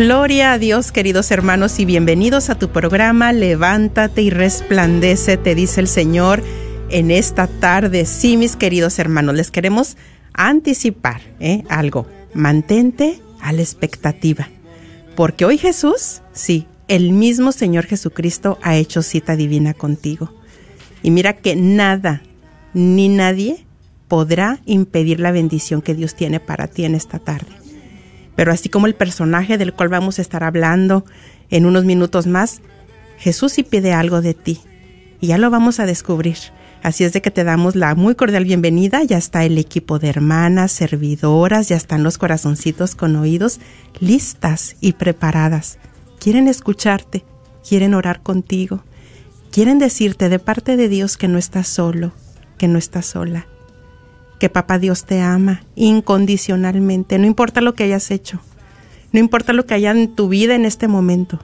a Dios, queridos hermanos, y bienvenidos a tu programa Levántate y resplandece, te dice el Señor en esta tarde. Sí, mis queridos hermanos, les queremos anticipar ¿eh? algo. Mantente a la expectativa, porque hoy Jesús, sí, el mismo Señor Jesucristo ha hecho cita divina contigo. Y mira que nada ni nadie podrá impedir la bendición que Dios tiene para ti en esta tarde. Pero así como el personaje del cual vamos a estar hablando en unos minutos más, Jesús sí pide algo de ti. Y ya lo vamos a descubrir. Así es de que te damos la muy cordial bienvenida. Ya está el equipo de hermanas, servidoras, ya están los corazoncitos con oídos listas y preparadas. Quieren escucharte, quieren orar contigo, quieren decirte de parte de Dios que no estás solo, que no estás sola que papá Dios te ama incondicionalmente, no importa lo que hayas hecho, no importa lo que haya en tu vida en este momento,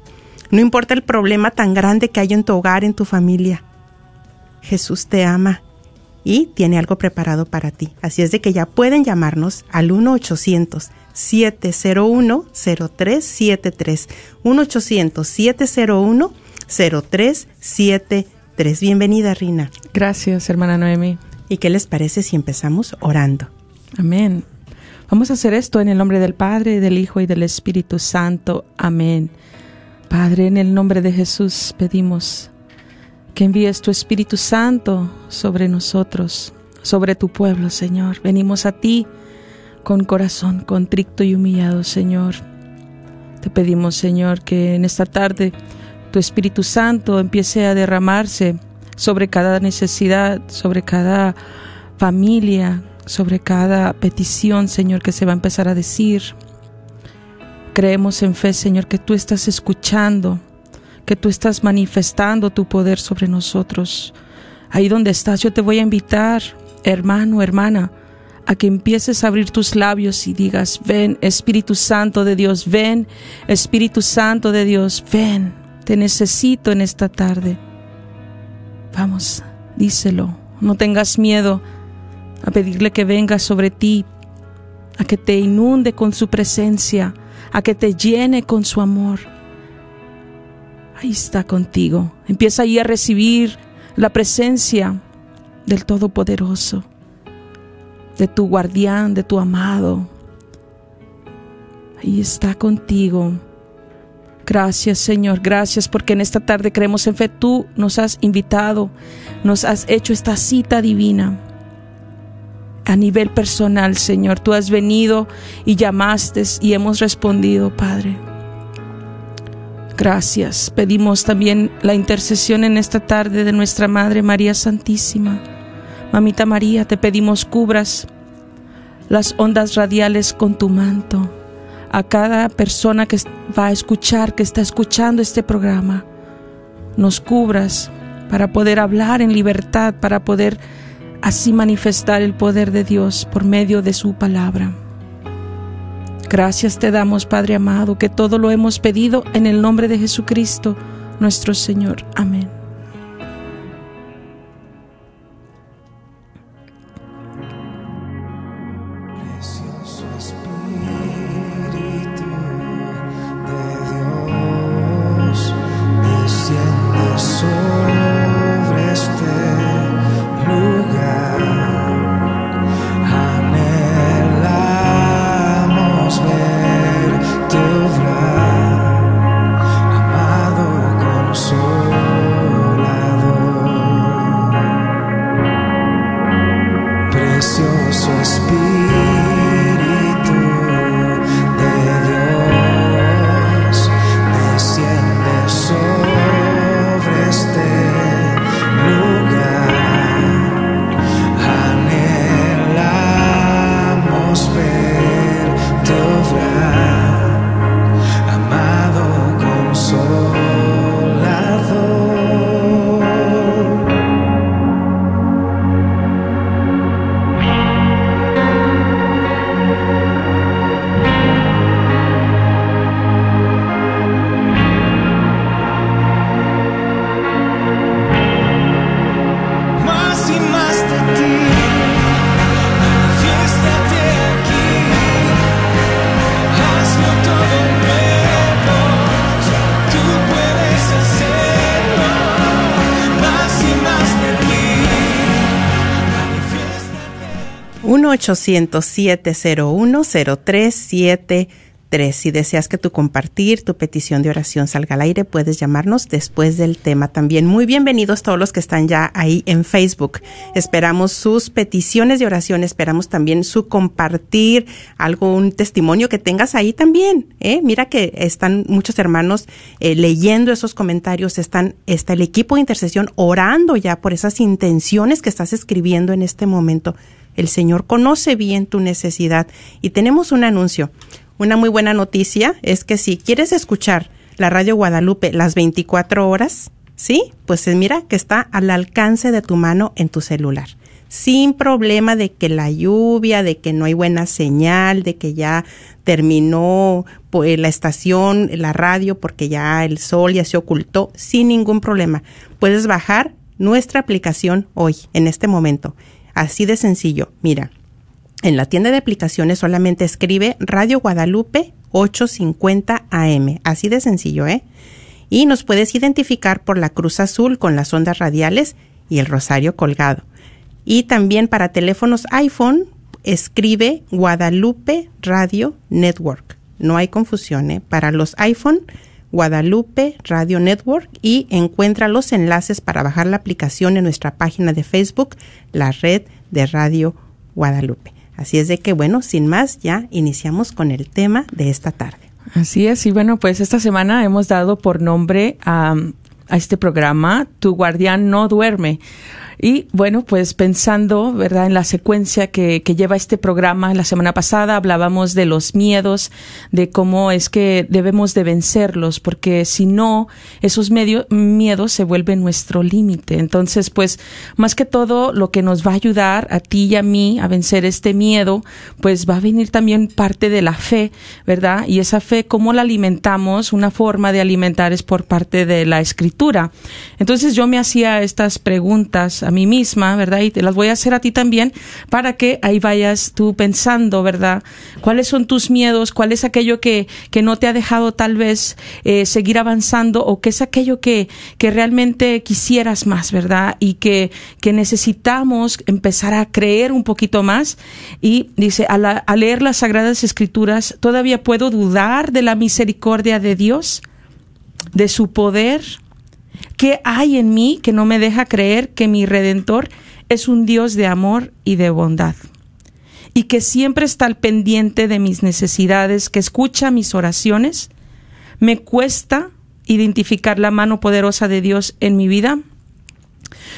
no importa el problema tan grande que hay en tu hogar, en tu familia. Jesús te ama y tiene algo preparado para ti. Así es de que ya pueden llamarnos al 1-800-701-0373. 1-800-701-0373. Bienvenida, Rina. Gracias, hermana Noemi. ¿Y qué les parece si empezamos orando? Amén. Vamos a hacer esto en el nombre del Padre, del Hijo y del Espíritu Santo. Amén. Padre, en el nombre de Jesús pedimos que envíes tu Espíritu Santo sobre nosotros, sobre tu pueblo, Señor. Venimos a ti con corazón contrito y humillado, Señor. Te pedimos, Señor, que en esta tarde tu Espíritu Santo empiece a derramarse sobre cada necesidad, sobre cada familia, sobre cada petición, Señor, que se va a empezar a decir. Creemos en fe, Señor, que tú estás escuchando, que tú estás manifestando tu poder sobre nosotros. Ahí donde estás, yo te voy a invitar, hermano, hermana, a que empieces a abrir tus labios y digas, ven, Espíritu Santo de Dios, ven, Espíritu Santo de Dios, ven, te necesito en esta tarde. Vamos, díselo, no tengas miedo a pedirle que venga sobre ti, a que te inunde con su presencia, a que te llene con su amor. ahí está contigo. Empieza ahí a recibir la presencia del Todopoderoso, de tu guardián, de tu amado. Ahí está contigo. Gracias Señor, gracias porque en esta tarde creemos en fe. Tú nos has invitado, nos has hecho esta cita divina. A nivel personal, Señor, tú has venido y llamaste y hemos respondido, Padre. Gracias. Pedimos también la intercesión en esta tarde de nuestra Madre María Santísima. Mamita María, te pedimos cubras las ondas radiales con tu manto. A cada persona que va a escuchar, que está escuchando este programa, nos cubras para poder hablar en libertad, para poder así manifestar el poder de Dios por medio de su palabra. Gracias te damos, Padre amado, que todo lo hemos pedido en el nombre de Jesucristo, nuestro Señor. Amén. Si deseas que tu compartir, tu petición de oración salga al aire, puedes llamarnos después del tema también. Muy bienvenidos todos los que están ya ahí en Facebook. Esperamos sus peticiones de oración, esperamos también su compartir, algo, un testimonio que tengas ahí también. ¿eh? Mira que están muchos hermanos eh, leyendo esos comentarios, están, está el equipo de intercesión orando ya por esas intenciones que estás escribiendo en este momento. El Señor conoce bien tu necesidad. Y tenemos un anuncio. Una muy buena noticia es que si quieres escuchar la radio Guadalupe las 24 horas, ¿sí? Pues eh, mira que está al alcance de tu mano en tu celular. Sin problema de que la lluvia, de que no hay buena señal, de que ya terminó pues, la estación, la radio, porque ya el sol ya se ocultó, sin ningún problema. Puedes bajar nuestra aplicación hoy, en este momento. Así de sencillo. Mira, en la tienda de aplicaciones solamente escribe Radio Guadalupe 850 AM. Así de sencillo, ¿eh? Y nos puedes identificar por la cruz azul con las ondas radiales y el rosario colgado. Y también para teléfonos iPhone escribe Guadalupe Radio Network. No hay confusión, ¿eh? Para los iPhone Guadalupe Radio Network y encuentra los enlaces para bajar la aplicación en nuestra página de Facebook, la red de Radio Guadalupe. Así es de que, bueno, sin más, ya iniciamos con el tema de esta tarde. Así es, y bueno, pues esta semana hemos dado por nombre a, a este programa, Tu guardián no duerme. Y bueno, pues pensando, ¿verdad?, en la secuencia que, que lleva este programa, la semana pasada hablábamos de los miedos, de cómo es que debemos de vencerlos, porque si no, esos medio, miedos se vuelven nuestro límite. Entonces, pues, más que todo, lo que nos va a ayudar a ti y a mí a vencer este miedo, pues va a venir también parte de la fe, ¿verdad? Y esa fe, ¿cómo la alimentamos? Una forma de alimentar es por parte de la escritura. Entonces yo me hacía estas preguntas a mí misma, ¿verdad? Y te las voy a hacer a ti también para que ahí vayas tú pensando, ¿verdad? ¿Cuáles son tus miedos? ¿Cuál es aquello que, que no te ha dejado tal vez eh, seguir avanzando o qué es aquello que, que realmente quisieras más, ¿verdad? Y que, que necesitamos empezar a creer un poquito más. Y dice, a leer las Sagradas Escrituras, todavía puedo dudar de la misericordia de Dios, de su poder ¿Qué hay en mí que no me deja creer que mi Redentor es un Dios de amor y de bondad? Y que siempre está al pendiente de mis necesidades, que escucha mis oraciones. ¿Me cuesta identificar la mano poderosa de Dios en mi vida?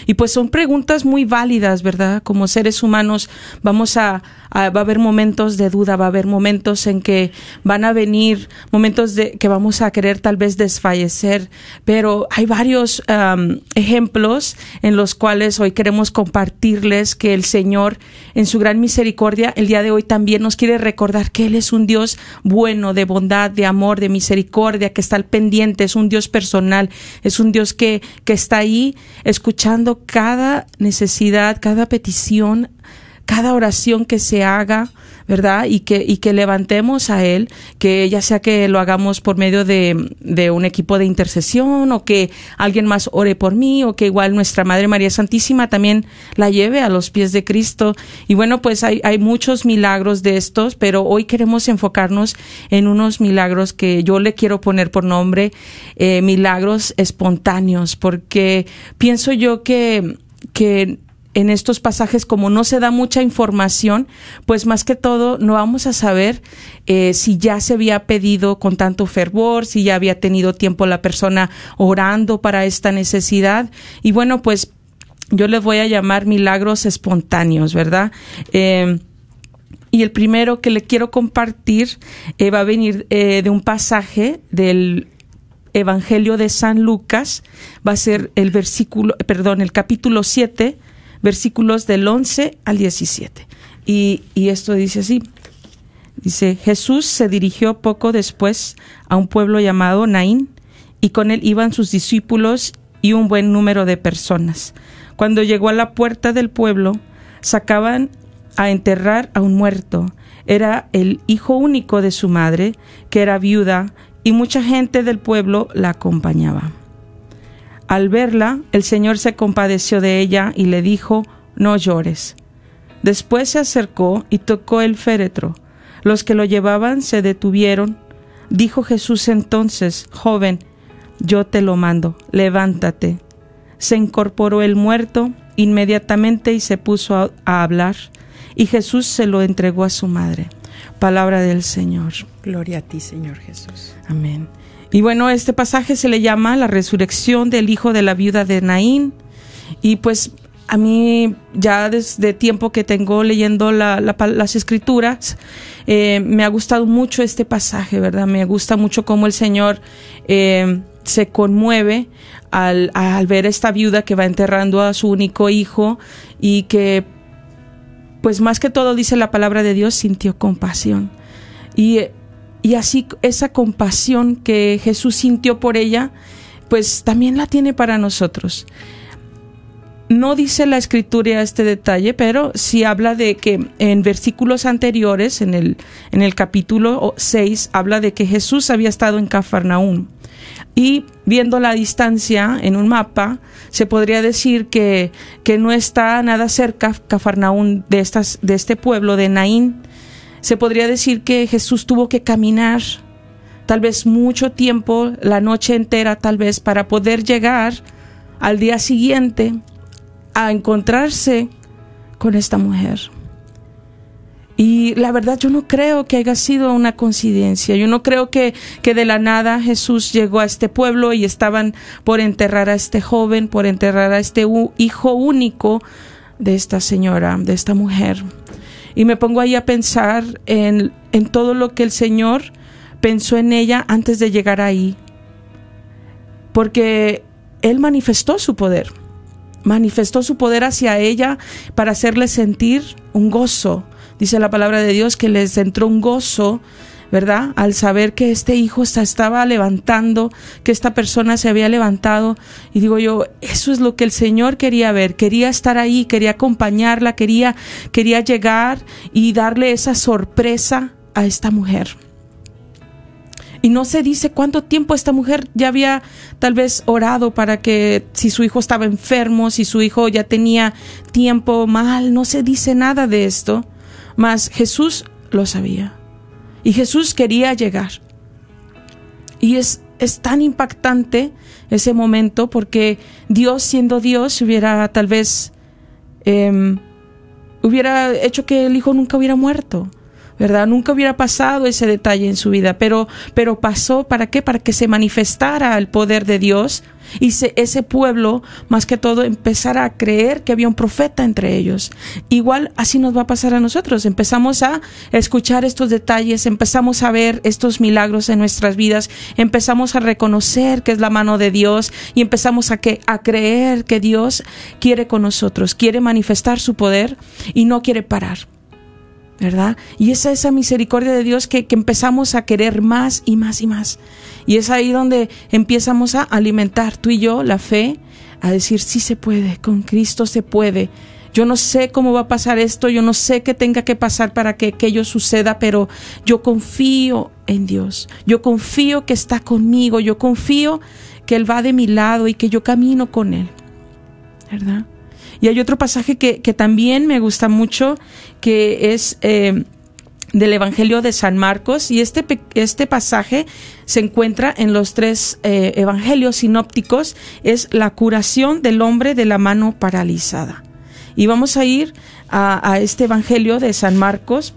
Y pues son preguntas muy válidas, ¿verdad? Como seres humanos vamos a, va a haber momentos de duda, va a haber momentos en que van a venir momentos de que vamos a querer tal vez desfallecer, pero hay varios ejemplos en los cuales hoy queremos compartirles que el Señor en su gran misericordia el día de hoy también nos quiere recordar que Él es un Dios bueno, de bondad, de amor, de misericordia, que está al pendiente, es un Dios personal, es un Dios que, que está ahí escuchando cada necesidad, cada petición, cada oración que se haga, ¿verdad? Y que, y que levantemos a Él, que ya sea que lo hagamos por medio de, de, un equipo de intercesión o que alguien más ore por mí o que igual nuestra Madre María Santísima también la lleve a los pies de Cristo. Y bueno, pues hay, hay muchos milagros de estos, pero hoy queremos enfocarnos en unos milagros que yo le quiero poner por nombre eh, milagros espontáneos, porque pienso yo que, que en estos pasajes, como no se da mucha información, pues más que todo no vamos a saber eh, si ya se había pedido con tanto fervor, si ya había tenido tiempo la persona orando para esta necesidad. Y bueno, pues yo les voy a llamar milagros espontáneos, ¿verdad? Eh, y el primero que le quiero compartir eh, va a venir de un pasaje del Evangelio de San Lucas, va a ser el versículo, perdón, el capítulo 7, versículos del 11 al 17. Y, y esto dice así. Dice, Jesús se dirigió poco después a un pueblo llamado Naín, y con él iban sus discípulos y un buen número de personas. Cuando llegó a la puerta del pueblo, sacaban a enterrar a un muerto. Era el hijo único de su madre, que era viuda, y mucha gente del pueblo la acompañaba. Al verla, el Señor se compadeció de ella y le dijo, No llores. Después se acercó y tocó el féretro. Los que lo llevaban se detuvieron. Dijo Jesús entonces, Joven, yo te lo mando, levántate. Se incorporó el muerto inmediatamente y se puso a, a hablar, y Jesús se lo entregó a su madre. Palabra del Señor. Gloria a ti, Señor Jesús. Amén. Y bueno, este pasaje se le llama la resurrección del hijo de la viuda de Naín. Y pues a mí ya desde tiempo que tengo leyendo las escrituras, eh, me ha gustado mucho este pasaje, ¿verdad? Me gusta mucho cómo el Señor eh, se conmueve al, al ver esta viuda que va enterrando a su único hijo y que, pues más que todo dice la palabra de Dios, sintió compasión. Y y así esa compasión que Jesús sintió por ella, pues también la tiene para nosotros. No dice la escritura este detalle, pero sí habla de que en versículos anteriores, en el, en el capítulo 6, habla de que Jesús había estado en Cafarnaúm. Y viendo la distancia en un mapa, se podría decir que, que no está nada cerca Cafarnaúm de, estas, de este pueblo de Naín, se podría decir que Jesús tuvo que caminar tal vez mucho tiempo, la noche entera tal vez, para poder llegar al día siguiente a encontrarse con esta mujer. Y la verdad yo no creo que haya sido una coincidencia. Yo no creo que, que de la nada Jesús llegó a este pueblo y estaban por enterrar a este joven, por enterrar a este hijo único de esta señora, de esta mujer. Y me pongo ahí a pensar en, en todo lo que el Señor pensó en ella antes de llegar ahí. Porque Él manifestó su poder, manifestó su poder hacia ella para hacerle sentir un gozo. Dice la palabra de Dios que les entró un gozo ¿verdad? Al saber que este hijo se estaba levantando, que esta persona se había levantado. Y digo yo, eso es lo que el Señor quería ver, quería estar ahí, quería acompañarla, quería, quería llegar y darle esa sorpresa a esta mujer. Y no se dice cuánto tiempo esta mujer ya había tal vez orado para que si su hijo estaba enfermo, si su hijo ya tenía tiempo mal, no se dice nada de esto. Mas Jesús lo sabía. Y Jesús quería llegar. Y es, es tan impactante ese momento porque Dios siendo Dios hubiera tal vez em, hubiera hecho que el hijo nunca hubiera muerto. ¿verdad? Nunca hubiera pasado ese detalle en su vida, pero, pero pasó para qué? Para que se manifestara el poder de Dios y ese pueblo, más que todo, empezara a creer que había un profeta entre ellos. Igual así nos va a pasar a nosotros. Empezamos a escuchar estos detalles, empezamos a ver estos milagros en nuestras vidas, empezamos a reconocer que es la mano de Dios y empezamos a, que, a creer que Dios quiere con nosotros, quiere manifestar su poder y no quiere parar. ¿Verdad? Y esa esa misericordia de Dios que, que, empezamos a querer más y más y más. Y es ahí donde empezamos a alimentar tú y yo la fe, a decir, sí se puede, con Cristo se puede. Yo no sé cómo va a pasar esto, yo no sé qué tenga que pasar para que aquello suceda, pero yo confío en Dios, yo confío que está conmigo, yo confío que Él va de mi lado y que yo camino con Él, ¿verdad? Y hay otro pasaje que, que también me gusta mucho, que es eh, del Evangelio de San Marcos, y este, este pasaje se encuentra en los tres eh, Evangelios sinópticos, es la curación del hombre de la mano paralizada. Y vamos a ir a, a este Evangelio de San Marcos,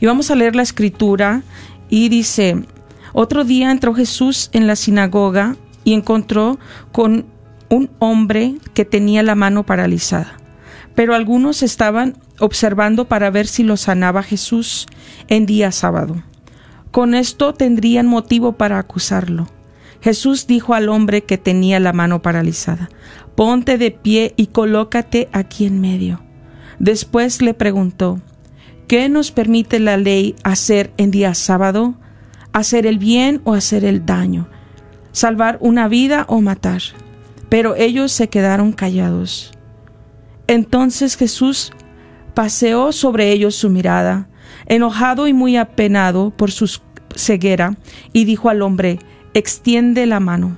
y vamos a leer la escritura, y dice, otro día entró Jesús en la sinagoga y encontró con un hombre que tenía la mano paralizada. Pero algunos estaban observando para ver si lo sanaba Jesús en día sábado. Con esto tendrían motivo para acusarlo. Jesús dijo al hombre que tenía la mano paralizada, Ponte de pie y colócate aquí en medio. Después le preguntó, ¿Qué nos permite la ley hacer en día sábado? ¿Hacer el bien o hacer el daño? ¿Salvar una vida o matar? Pero ellos se quedaron callados. Entonces Jesús paseó sobre ellos su mirada, enojado y muy apenado por su ceguera, y dijo al hombre, extiende la mano.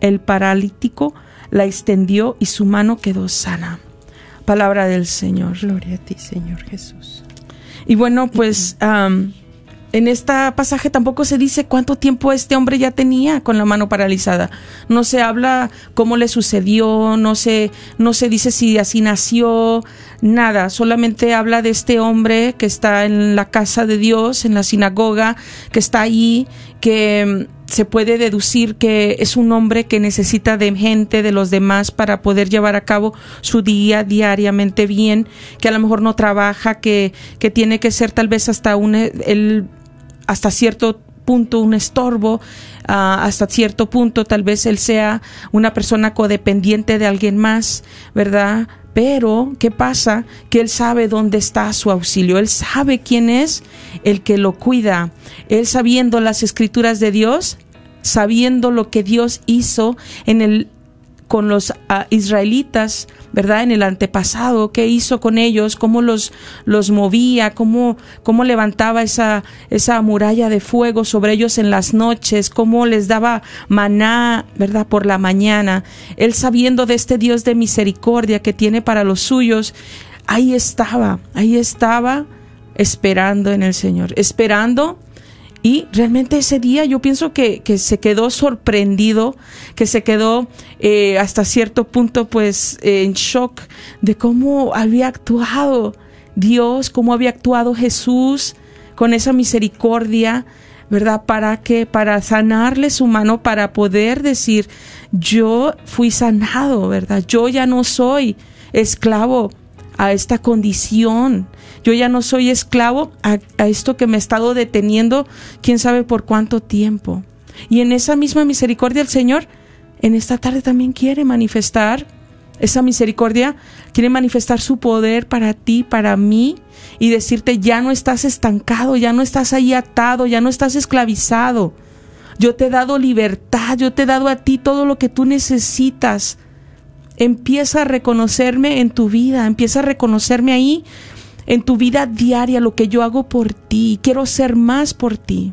El paralítico la extendió y su mano quedó sana. Palabra del Señor. Gloria a ti, Señor Jesús. Y bueno, pues en este pasaje tampoco se dice cuánto tiempo este hombre ya tenía con la mano paralizada. No se habla cómo le sucedió, no se, no se dice si así nació, nada. Solamente habla de este hombre que está en la casa de Dios, en la sinagoga, que está ahí, que mm, se puede deducir que es un hombre que necesita de gente, de los demás, para poder llevar a cabo su día diariamente bien, que a lo mejor no trabaja, que, que tiene que ser tal vez hasta un, el, hasta cierto punto un estorbo, ah, hasta cierto punto tal vez él sea una persona codependiente de alguien más, ¿verdad? Pero, ¿qué pasa? Que él sabe dónde está su auxilio, él sabe quién es el que lo cuida, él sabiendo las escrituras de Dios, sabiendo lo que Dios hizo en el con los ah, israelitas, ¿verdad? En el antepasado, qué hizo con ellos, cómo los, los movía, cómo, cómo levantaba esa, esa muralla de fuego sobre ellos en las noches, cómo les daba maná, ¿verdad? Por la mañana. Él sabiendo de este Dios de misericordia que tiene para los suyos, ahí estaba, ahí estaba esperando en el Señor, esperando y realmente ese día yo pienso que, que se quedó sorprendido, que se quedó eh, hasta cierto punto pues en shock de cómo había actuado Dios, cómo había actuado Jesús con esa misericordia, ¿verdad? Para que, para sanarle su mano, para poder decir, yo fui sanado, ¿verdad? Yo ya no soy esclavo a esta condición. Yo ya no soy esclavo a, esto que me ha estado deteniendo, quién sabe por cuánto tiempo. Y en esa misma misericordia el Señor en esta tarde también quiere manifestar esa misericordia quiere manifestar su poder para ti, para mí, y decirte, ya no estás estancado, ya no estás ahí atado, ya no estás esclavizado. Yo te he dado libertad, yo te he dado a ti todo lo que tú necesitas. Empieza a reconocerme en tu vida, empieza a reconocerme ahí en tu vida diaria, lo que yo hago por ti. Quiero ser más por ti.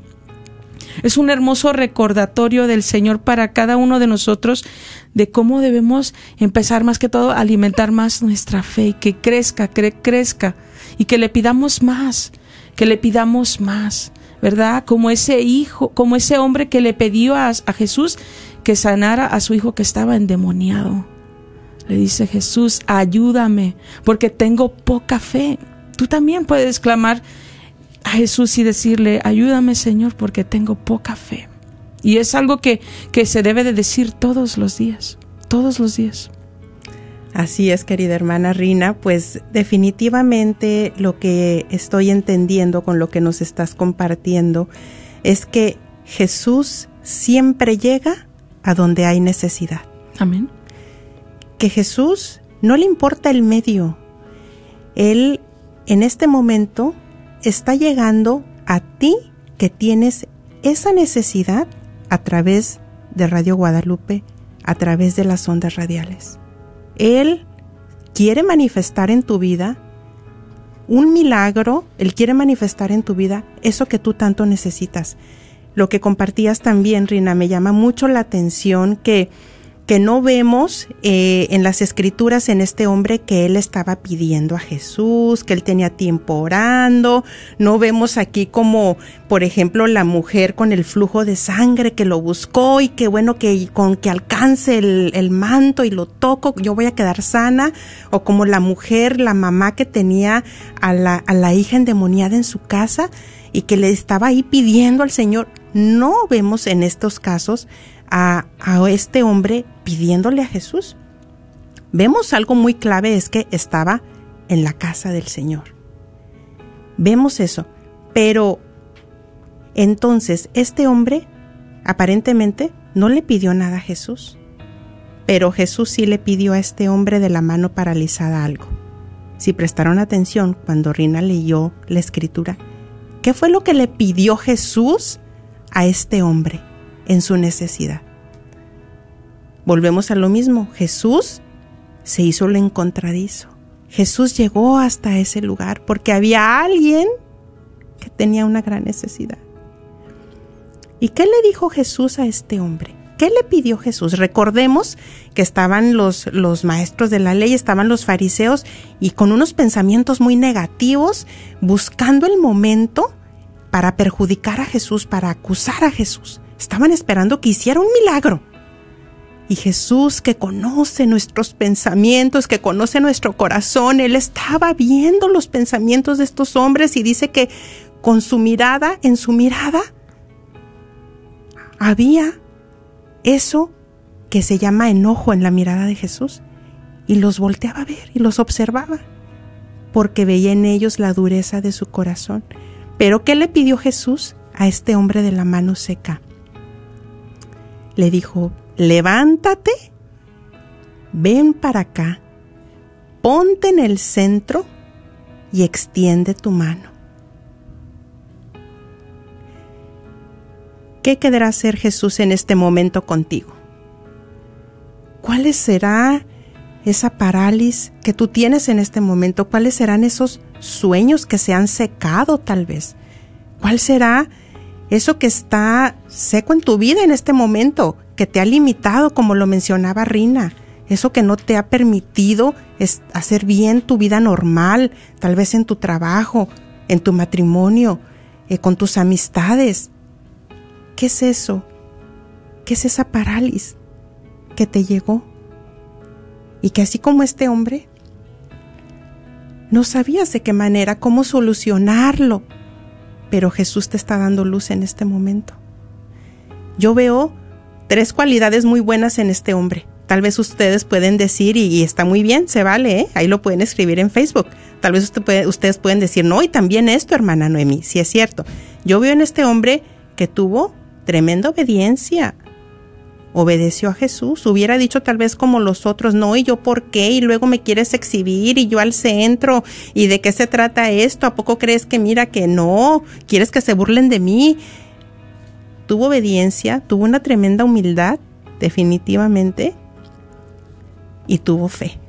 Es un hermoso recordatorio del Señor para cada uno de nosotros de cómo debemos empezar más que todo a alimentar más nuestra fe y que crezca, crezca y que le pidamos más, que le pidamos más, ¿verdad? Como ese hijo, como ese hombre que le pidió a Jesús que sanara a su hijo que estaba endemoniado. Le dice Jesús, ayúdame, porque tengo poca fe. Tú también puedes clamar a Jesús y decirle, ayúdame Señor, porque tengo poca fe. Y es algo que, que se debe de decir todos los días, todos los días. Así es, querida hermana Rina, pues definitivamente lo que estoy entendiendo con lo que nos estás compartiendo es que Jesús siempre llega a donde hay necesidad. Amén. Que Jesús no le importa el medio. Él en este momento está llegando a ti que tienes esa necesidad a través de Radio Guadalupe, a través de las ondas radiales. Él quiere manifestar en tu vida un milagro, Él quiere manifestar en tu vida eso que tú tanto necesitas. Lo que compartías también, Rina, me llama mucho la atención que que no vemos eh, en las escrituras en este hombre que él estaba pidiendo a Jesús, que él tenía tiempo orando, no vemos aquí como, por ejemplo, la mujer con el flujo de sangre que lo buscó y que bueno, que con que alcance el, el manto y lo toco, yo voy a quedar sana, o como la mujer, la mamá que tenía a la, a la hija endemoniada en su casa y que le estaba ahí pidiendo al Señor, no vemos en estos casos a, este hombre pidiéndole a Jesús. Vemos algo muy clave, es que estaba en la casa del Señor. Vemos eso, pero entonces este hombre aparentemente no le pidió nada a Jesús, pero Jesús sí le pidió a este hombre de la mano paralizada algo. Si prestaron atención cuando Rina leyó la escritura, ¿qué fue lo que le pidió Jesús a este hombre? En su necesidad. Volvemos a lo mismo, Jesús se hizo lo encontradizo. Jesús llegó hasta ese lugar porque había alguien que tenía una gran necesidad. ¿Y qué le dijo Jesús a este hombre? ¿Qué le pidió Jesús? Recordemos que estaban los, los maestros de la ley, estaban los fariseos y con unos pensamientos muy negativos, buscando el momento para perjudicar a Jesús, para acusar a Jesús. Estaban esperando que hiciera un milagro. Y Jesús, que conoce nuestros pensamientos, que conoce nuestro corazón, Él estaba viendo los pensamientos de estos hombres y dice que con su mirada, en su mirada, había eso que se llama enojo en la mirada de Jesús. Y los volteaba a ver y los observaba, porque veía en ellos la dureza de su corazón. Pero ¿qué le pidió Jesús a este hombre de la mano seca? Le dijo, levántate, ven para acá, ponte en el centro y extiende tu mano. ¿Qué quedará hacer Jesús en este momento contigo? ¿Cuál será esa parálisis que tú tienes en este momento? ¿Cuáles serán esos sueños que se han secado tal vez? ¿Cuál será eso que está seco en tu vida en este momento, que te ha limitado, como lo mencionaba Rina, eso que no te ha permitido hacer bien tu vida normal, tal vez en tu trabajo, en tu matrimonio, eh, con tus amistades. ¿Qué es eso? ¿Qué es esa parálisis que te llegó? Y que así como este hombre, no sabías de qué manera, cómo solucionarlo pero Jesús te está dando luz en este momento. Yo veo tres cualidades muy buenas en este hombre. Tal vez ustedes pueden decir, y, está muy bien, se vale, ¿eh? ahí lo pueden escribir en Facebook. Tal vez ustedes pueden decir, no, y también esto, hermana Noemi, si es cierto. Yo veo en este hombre que tuvo tremenda obediencia. Obedeció a Jesús. Hubiera dicho tal vez como los otros, no, ¿y yo por qué? Y luego me quieres exhibir y yo al centro. ¿Y de qué se trata esto? ¿A poco crees que mira que no? ¿Quieres que se burlen de mí? Tuvo obediencia, tuvo una tremenda humildad, definitivamente, y tuvo fe.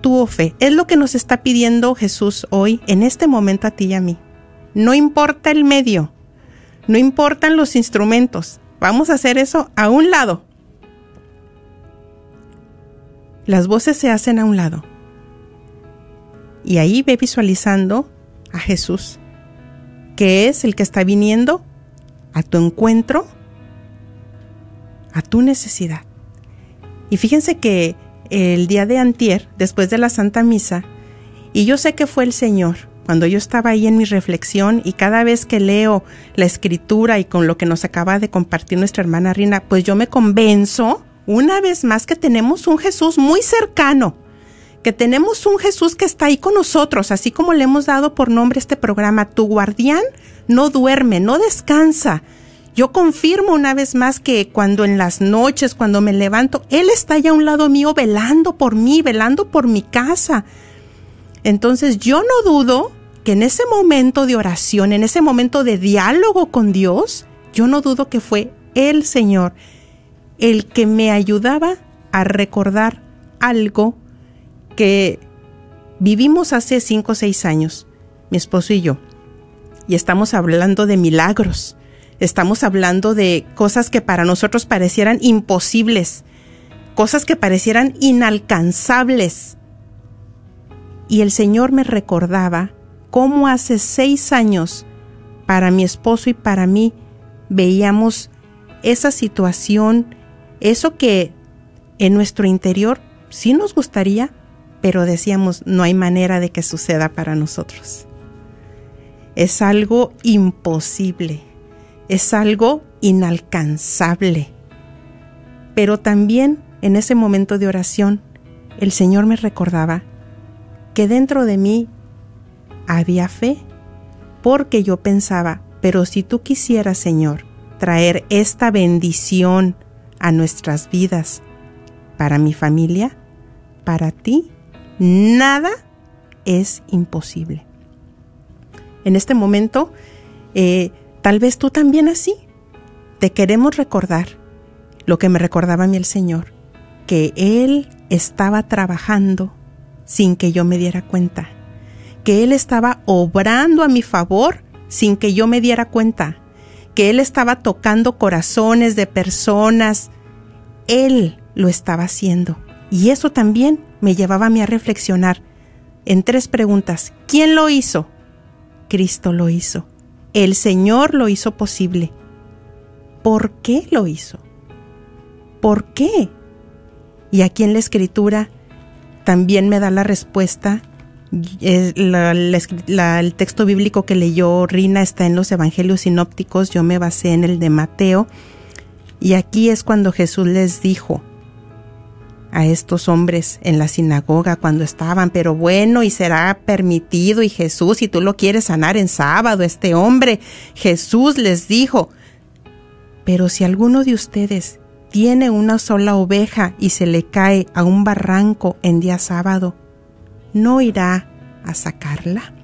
Tuvo fe. Es lo que nos está pidiendo Jesús hoy, en este momento a ti y a mí. No importa el medio, no importan los instrumentos, Vamos a hacer eso a un lado. Las voces se hacen a un lado. Y ahí ve visualizando a Jesús, que es el que está viniendo a tu encuentro, a tu necesidad. Y fíjense que el día de antier, después de la Santa Misa, y yo sé que fue el Señor, cuando yo estaba ahí en mi reflexión y cada vez que leo la escritura y con lo que nos acaba de compartir nuestra hermana Rina, pues yo me convenzo una vez más que tenemos un Jesús muy cercano, que tenemos un Jesús que está ahí con nosotros, así como le hemos dado por nombre este programa, tu guardián no duerme, no descansa. Yo confirmo una vez más que cuando en las noches, cuando me levanto, Él está allá a un lado mío velando por mí, velando por mi casa. Entonces yo no dudo que en ese momento de oración, en ese momento de diálogo con Dios, yo no dudo que fue el Señor el que me ayudaba a recordar algo que vivimos hace cinco o seis años, mi esposo y yo. Y estamos hablando de milagros, estamos hablando de cosas que para nosotros parecieran imposibles, cosas que parecieran inalcanzables. Y el Señor me recordaba cómo hace seis años para mi esposo y para mí veíamos esa situación, eso que en nuestro interior sí nos gustaría, pero decíamos, no hay manera de que suceda para nosotros. Es algo imposible, es algo inalcanzable. Pero también en ese momento de oración, el Señor me recordaba que dentro de mí había fe, porque yo pensaba, pero si tú quisieras, Señor, traer esta bendición a nuestras vidas, para mi familia, para ti, nada es imposible. En este momento, eh, tal vez tú también así, te queremos recordar lo que me recordaba a mí el Señor, que Él estaba trabajando sin que yo me diera cuenta que Él estaba obrando a mi favor sin que yo me diera cuenta, que Él estaba tocando corazones de personas. Él lo estaba haciendo. Y eso también me llevaba a mí a reflexionar en tres preguntas. ¿Quién lo hizo? Cristo lo hizo. El Señor lo hizo posible. ¿Por qué lo hizo? ¿Por qué? Y aquí en la escritura también me da la respuesta el texto bíblico que leyó Rina está en los evangelios sinópticos, yo me basé en el de Mateo, y aquí es cuando Jesús les dijo a estos hombres en la sinagoga cuando estaban, pero bueno, y será permitido, y Jesús, si tú lo quieres sanar en sábado, este hombre, Jesús les dijo, pero si alguno de ustedes tiene una sola oveja y se le cae a un barranco en día sábado, no irá a sacarla?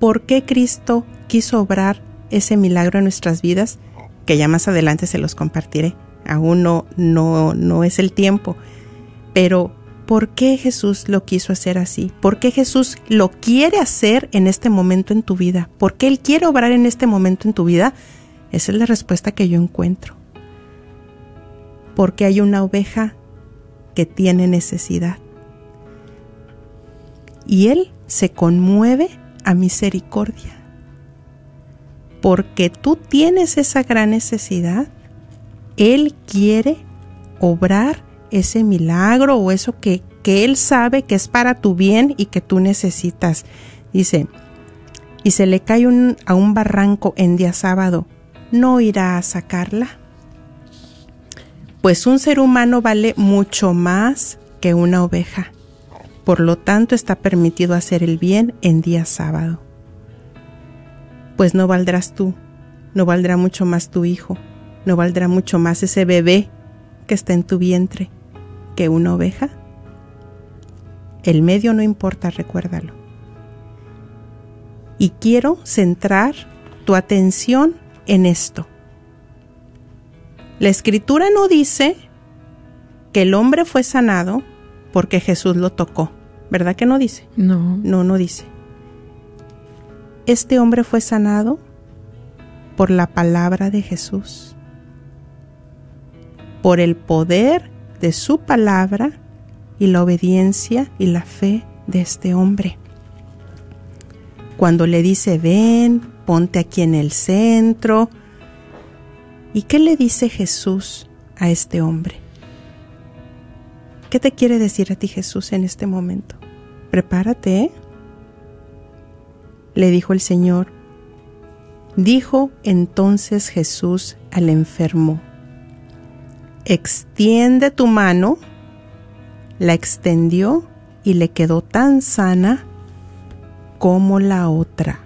¿Por qué Cristo quiso obrar ese milagro en nuestras vidas? Que ya más adelante se los compartiré. Aún no, no, no es el tiempo. Pero, ¿por qué Jesús lo quiso hacer así? ¿Por qué Jesús lo quiere hacer en este momento en tu vida? ¿Por qué Él quiere obrar en este momento en tu vida? Esa es la respuesta que yo encuentro. Porque hay una oveja que tiene necesidad y Él se conmueve a misericordia. Porque tú tienes esa gran necesidad, Él quiere obrar ese milagro o eso que, que Él sabe que es para tu bien y que tú necesitas. Dice, y se le cae a un barranco en día sábado, ¿no irá a sacarla? Pues un ser humano vale mucho más que una oveja. Por lo tanto, está permitido hacer el bien en día sábado. Pues no valdrás tú, no valdrá mucho más tu hijo, ¿No valdrá mucho más ese bebé que está en tu vientre que una oveja? El medio no importa, recuérdalo. Y quiero centrar tu atención en esto. La escritura no dice que el hombre fue sanado porque Jesús lo tocó. ¿Verdad que no dice? No. No, no dice. Este hombre fue sanado por la palabra de Jesús, por el poder de su palabra y la obediencia y la fe de este hombre. Cuando le dice, ven, ponte aquí en el centro. ¿Y qué le dice Jesús a este hombre? ¿Qué te quiere decir a ti Jesús en este momento? Prepárate. ¿eh? Le dijo el Señor. Dijo entonces Jesús al enfermo, extiende tu mano. La extendió y le quedó tan sana como la otra.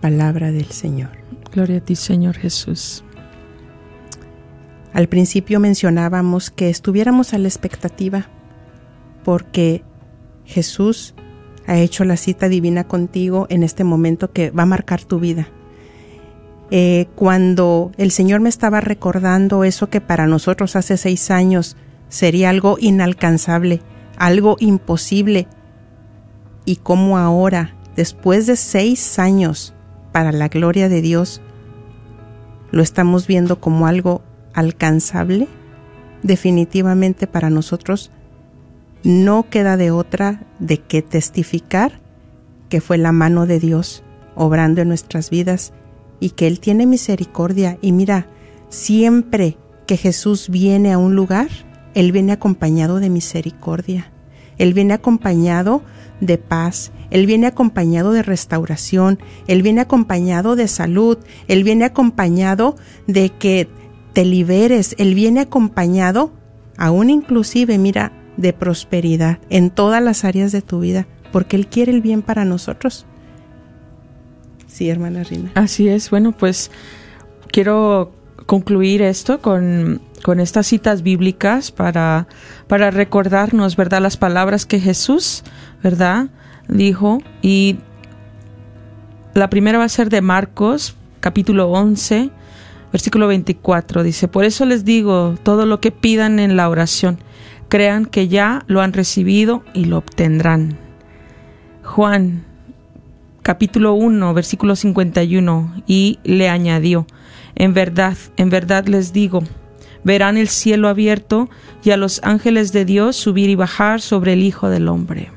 Palabra del Señor. Gloria a ti, Señor Jesús. Al principio mencionábamos que estuviéramos a la expectativa porque Jesús ha hecho la cita divina contigo en este momento que va a marcar tu vida. Eh, cuando el Señor me estaba recordando eso que para nosotros hace seis años sería algo inalcanzable, algo imposible, y cómo ahora, después de seis años, para la gloria de Dios, lo estamos viendo como algo alcanzable, definitivamente para nosotros no queda de otra de que testificar que fue la mano de Dios obrando en nuestras vidas y que Él tiene misericordia. Y mira, siempre que Jesús viene a un lugar, Él viene acompañado de misericordia. Él viene acompañado de paz, Él viene acompañado de restauración, Él viene acompañado de salud, Él viene acompañado de que te liberes, Él viene acompañado, aún inclusive, mira, de prosperidad en todas las áreas de tu vida, porque Él quiere el bien para nosotros. Sí, hermana Rina. Así es, bueno, pues quiero concluir esto con, con estas citas bíblicas para, para recordarnos, ¿verdad?, las palabras que Jesús, ¿verdad?, dijo. Y la primera va a ser de Marcos, capítulo 11, versículo 24. Dice, por eso les digo, todo lo que pidan en la oración, crean que ya lo han recibido y lo obtendrán. Juan capítulo 1 versículo 51 y le añadió, en verdad, en verdad les digo, verán el cielo abierto y a los ángeles de Dios subir y bajar sobre el Hijo del Hombre.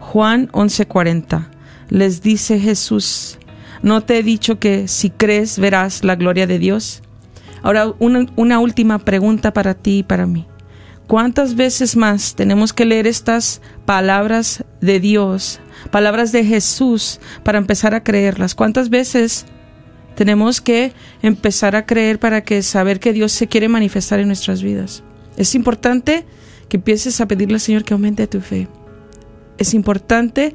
Juan 11:40 les dice Jesús, ¿no te he dicho que si crees verás la gloria de Dios? Ahora, una, última pregunta para ti y para mí. ¿Cuántas veces más tenemos que leer estas palabras de Dios, palabras de Jesús, para empezar a creerlas? ¿Cuántas veces tenemos que empezar a creer para que saber que Dios se quiere manifestar en nuestras vidas? Es importante que empieces a pedirle al Señor que aumente tu fe. Es importante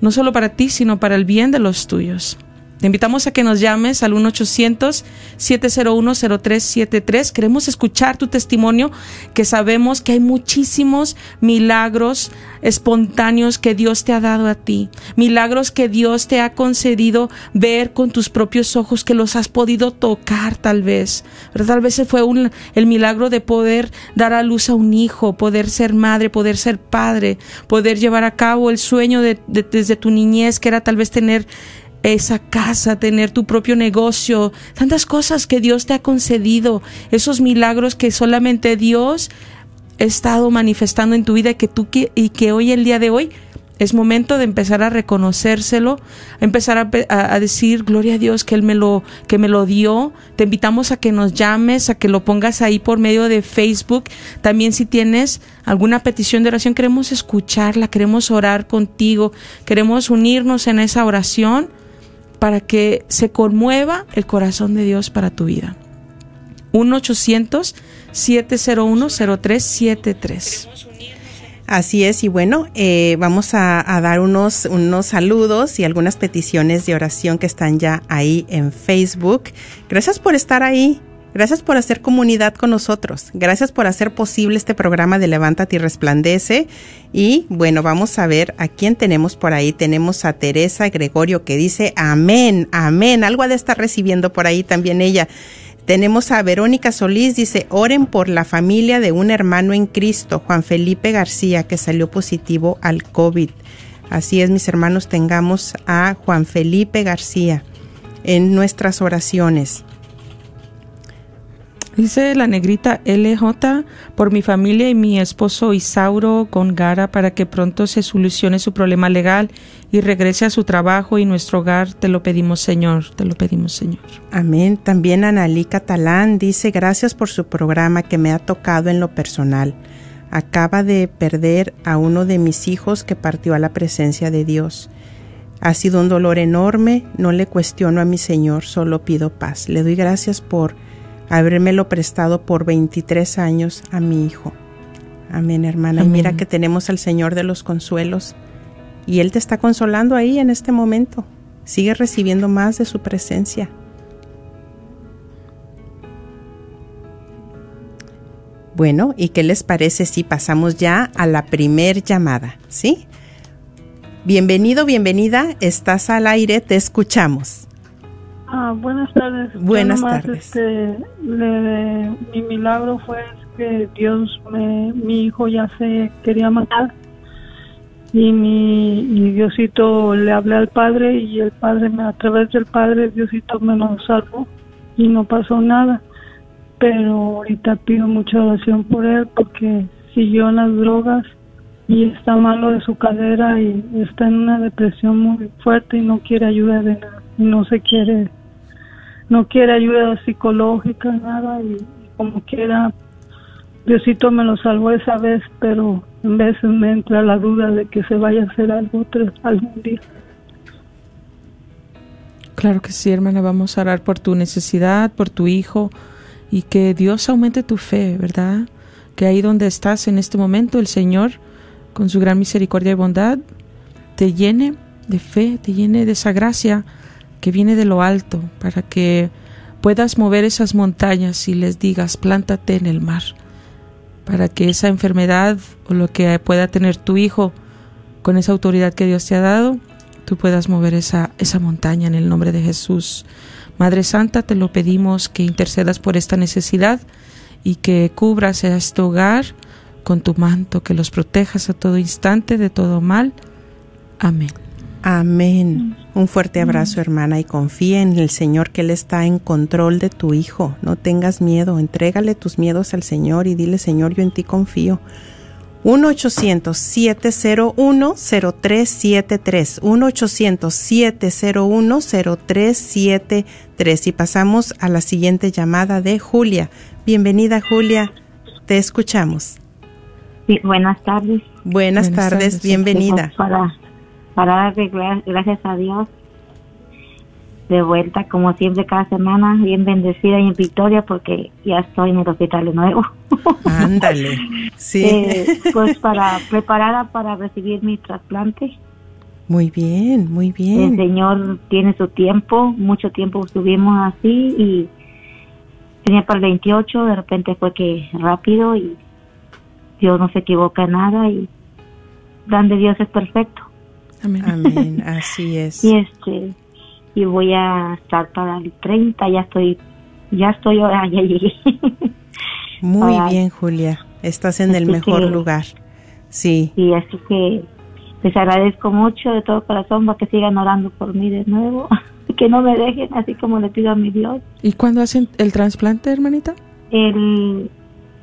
no solo para ti, sino para el bien de los tuyos. Te invitamos a que nos llames al 1-800-701-0373. Queremos escuchar tu testimonio, que sabemos que hay muchísimos milagros espontáneos que Dios te ha dado a ti. Milagros que Dios te ha concedido ver con tus propios ojos, que los has podido tocar tal vez. Pero tal vez fue un, el milagro de poder dar a luz a un hijo, poder ser madre, poder ser padre, poder llevar a cabo el sueño de, desde tu niñez, que era tal vez tener esa casa, tener tu propio negocio, tantas cosas que Dios te ha concedido, esos milagros que solamente Dios ha estado manifestando en tu vida y que tú y que hoy el día de hoy es momento de empezar a reconocérselo, empezar a, a, decir gloria a Dios que él me lo que me lo dio. Te invitamos a que nos llames, a que lo pongas ahí por medio de Facebook. También si tienes alguna petición de oración, queremos escucharla, queremos orar contigo, queremos unirnos en esa oración para que se conmueva el corazón de Dios para tu vida. 1-800-701-0373. Así es, y bueno, eh, vamos a, a, dar unos, unos saludos y algunas peticiones de oración que están ya ahí en Facebook. Gracias por estar ahí. Gracias por hacer comunidad con nosotros. Gracias por hacer posible este programa de Levántate y Resplandece. Y bueno, vamos a ver a quién tenemos por ahí. Tenemos a Teresa Gregorio que dice amén, amén. Algo ha de estar recibiendo por ahí también ella. Tenemos a Verónica Solís, dice, oren por la familia de un hermano en Cristo, Juan Felipe García, que salió positivo al COVID. Así es, mis hermanos, tengamos a Juan Felipe García en nuestras oraciones. Dice la negrita LJ, por mi familia y mi esposo Isauro Gongara, para que pronto se solucione su problema legal y regrese a su trabajo y nuestro hogar. Te lo pedimos, Señor. Te lo pedimos, Señor. Amén. También Analí Catalán dice, gracias por su programa que me ha tocado en lo personal. Acaba de perder a uno de mis hijos que partió a la presencia de Dios. Ha sido un dolor enorme, no le cuestiono a mi Señor, solo pido paz. Le doy gracias por habérmelo prestado por 23 años a mi hijo. Amén, hermana. Amén. Y mira que tenemos al Señor de los consuelos y Él te está consolando ahí en este momento. Sigue recibiendo más de su presencia. Bueno, ¿y qué les parece si pasamos ya a la primer llamada? ¿Sí? Bienvenido, bienvenida, estás al aire, te escuchamos. Ah, buenas tardes. Buenas nomás, tardes. Este, le- mi milagro fue que Dios, me, mi hijo ya se quería matar y mi y Diosito le hablé al Padre y el Padre, me, a través del Padre, Diosito me lo salvó y no pasó nada. Pero ahorita pido mucha oración por él porque siguió en las drogas y está malo de su cadera y está en una depresión muy fuerte y no quiere ayuda de nada y no se quiere no quiere ayuda psicológica nada y como quiera Diosito me lo salvó esa vez pero en veces me entra la duda de que se vaya a hacer algo otro, algún día Claro que sí, hermana. Vamos a orar por tu necesidad, por tu hijo y que Dios aumente tu fe, ¿verdad? Que ahí donde estás en este momento, el Señor, con su gran misericordia y bondad, te llene de fe, te llene de esa gracia que viene de lo alto para que puedas mover esas montañas y les digas, plántate en el mar, para que esa enfermedad o lo que pueda tener tu hijo con esa autoridad que Dios te ha dado, tú puedas mover esa, esa montaña en el nombre de Jesús. Madre Santa, te lo pedimos que intercedas por esta necesidad y que cubras a este hogar con tu manto, que los protejas a todo instante de todo mal. Amén. Amén. Un fuerte abrazo, hermana, y confía en el Señor que Él está en control de tu hijo. No tengas miedo, entrégale tus miedos al Señor y dile, Señor, yo en ti confío. 1-800-701-0373. 1-800-701-0373. Y pasamos a la siguiente llamada de Julia. Bienvenida, Julia. Te escuchamos. Sí, buenas tardes. Buenas, Buenas tardes, tardes. bienvenida. Para, para darle gra- gracias a Dios de vuelta, como siempre, cada semana, bien bendecida y en victoria, porque ya estoy en el hospital de nuevo. Ándale. Sí. Eh, pues para preparada para recibir mi trasplante. Muy bien, muy El bien. Señor tiene su tiempo, mucho tiempo estuvimos así y tenía para el 28, de repente fue que rápido y Dios no se equivoca en nada y plan de Dios es perfecto. Amén. Amén, así es. Y este y voy a estar para el 30, ya estoy ya estoy ahora ya llegué. Muy Ay. bien, Julia. Estás en el Así mejor que- lugar. Sí, y así que les agradezco mucho de todo corazón para que sigan orando por mí de nuevo, que no me dejen así como le pido a mi Dios. ¿Y cuándo hacen el trasplante, hermanita? El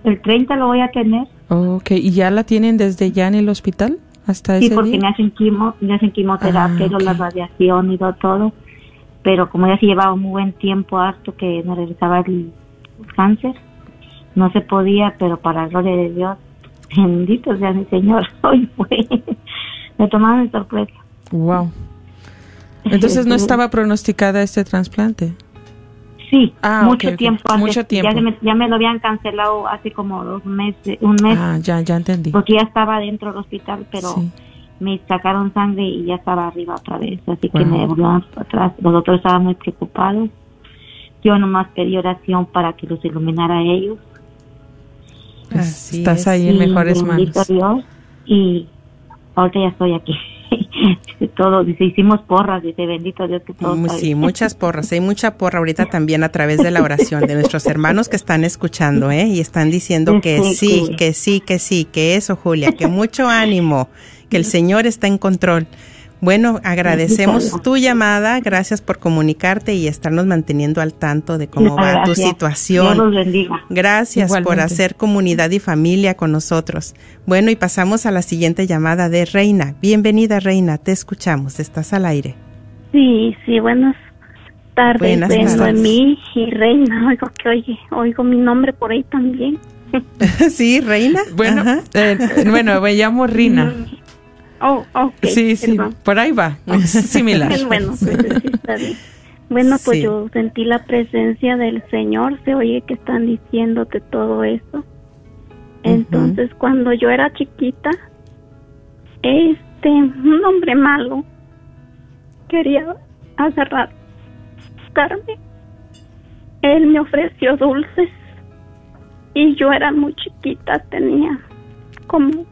el 30 lo voy a tener. Ok, ¿y ya la tienen desde ya en el hospital hasta Sí, porque día? me hacen quimo, me hacen quimioterapia, Ah, la radiación y todo, todo. Pero como ya se llevaba un buen tiempo harto que me regresaba el cáncer, no se podía, pero para la gloria de Dios, bendito sea mi Señor, hoy fue. me tomaron de sorpresa. Wow. Entonces no estaba pronosticada este trasplante. Sí, Ah, mucho tiempo antes. Mucho tiempo. Ya, me, ya me lo habían cancelado hace como dos meses, un mes, Ah, ya, ya entendí. porque ya estaba dentro del hospital, pero Sí. me sacaron sangre y ya estaba arriba otra vez, así que me volvieron para atrás. Los otros estaban muy preocupados. Yo nomás pedí oración para que los iluminara a ellos. Pues Así estás es. ahí en Y mejores manos. Dios. Y ahorita ya estoy aquí. Dice todo, dice, hicimos porras, dice, bendito Dios que todo está Sí, muchas porras. Hay mucha porra ahorita también a través de la oración de nuestros hermanos que están escuchando, ¿eh? Y están diciendo que Sí, que sí, que sí, que eso, Julia, que mucho ánimo, que el Señor está en control. Bueno, agradecemos tu llamada, gracias por comunicarte y estarnos manteniendo al tanto de cómo va tu gracias. Dios situación. los bendiga. Gracias por hacer comunidad y familia con nosotros. Bueno, y pasamos a la siguiente llamada de Reina. Bienvenida, Reina, te escuchamos, estás al aire. Sí, sí, buenas tardes, Buenas de tardes. Noemí y Reina. Oigo que oye, oigo mi nombre por ahí también. sí, Reina. Bueno, eh, bueno, me llamo Rina. Oh, ok. Sí, sí, perdón. por ahí va. Es similar. bueno, pues, sí, está bien. Bueno, pues Sí. yo sentí la presencia del Señor, se oye que están diciéndote todo eso. Entonces, cuando yo era chiquita, este, un hombre malo quería agarrar Carmen. Él me ofreció dulces y yo era muy chiquita, tenía como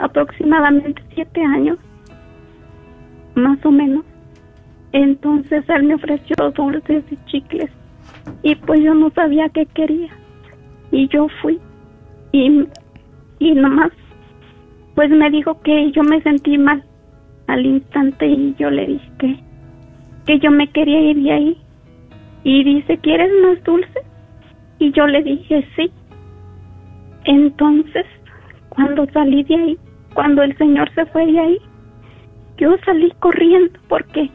aproximadamente siete años, más o menos. Entonces él me ofreció dulces y chicles y pues yo no sabía qué quería y yo fui y, y nomás pues me dijo que yo me sentí mal al instante y yo le dije que, que yo me quería ir de ahí y dice ¿quieres más dulces? y yo le dije sí entonces cuando salí de ahí cuando el señor se fue de ahí yo salí corriendo porque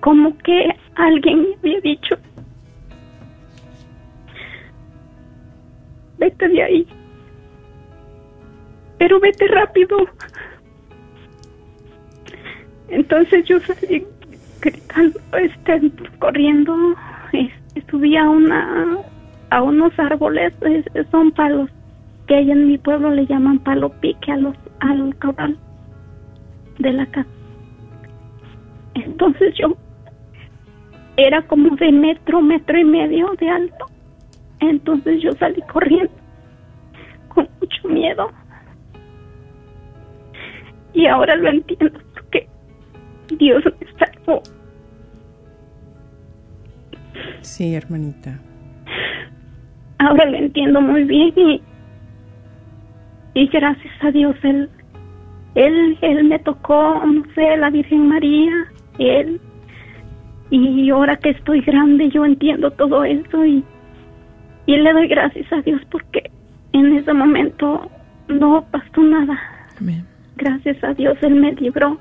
como que alguien me había dicho vete de ahí pero vete rápido entonces yo salí gritando este corriendo este, subí a una a unos árboles es- son palos que en mi pueblo le llaman palo pique a los al corral de la casa entonces yo era como de metro, metro y medio de alto. Entonces yo salí corriendo con mucho miedo. Y ahora lo entiendo porque Dios me salvó. Sí, hermanita. Ahora lo entiendo muy bien y, y gracias a Dios él, él, él me tocó, no sé, la Virgen María, él y ahora que estoy grande yo entiendo todo eso y, y le doy gracias a Dios porque en ese momento no pasó nada. Amén. Gracias a Dios Él me libró.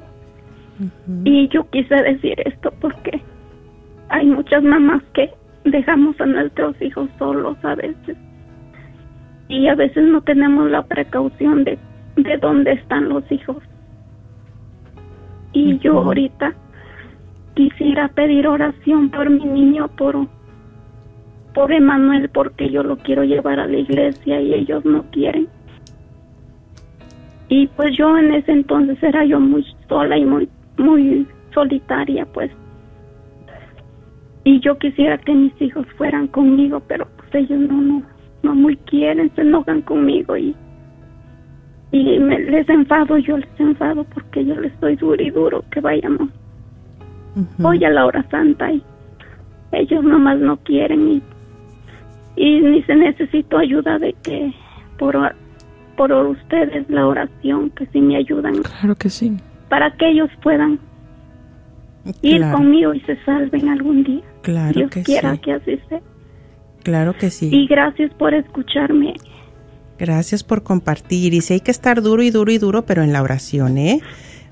Y yo quise decir esto porque hay muchas mamás que dejamos a nuestros hijos solos a veces. Y a veces no tenemos la precaución de, de dónde están los hijos. Y yo ahorita quisiera pedir oración por mi niño, por, por Emanuel, porque yo lo quiero llevar a la iglesia y ellos no quieren. Y pues yo en ese entonces era yo muy sola y muy, muy solitaria, pues. Y yo quisiera que mis hijos fueran conmigo, pero pues ellos no, no, no muy quieren, se enojan conmigo y, y me, les enfado, yo les enfado porque yo les doy duro y duro que vayamos hoy a la hora santa y ellos nomás no quieren y, y ni se necesito ayuda de que por, por ustedes la oración que si me ayudan Claro que sí. para que ellos puedan ir conmigo y se salven algún día. Claro Dios que quiera sí. que así sea. Claro que sí. Y gracias por escucharme. Gracias por compartir. Y sí hay que estar duro y duro y duro, pero en la oración, ¿eh?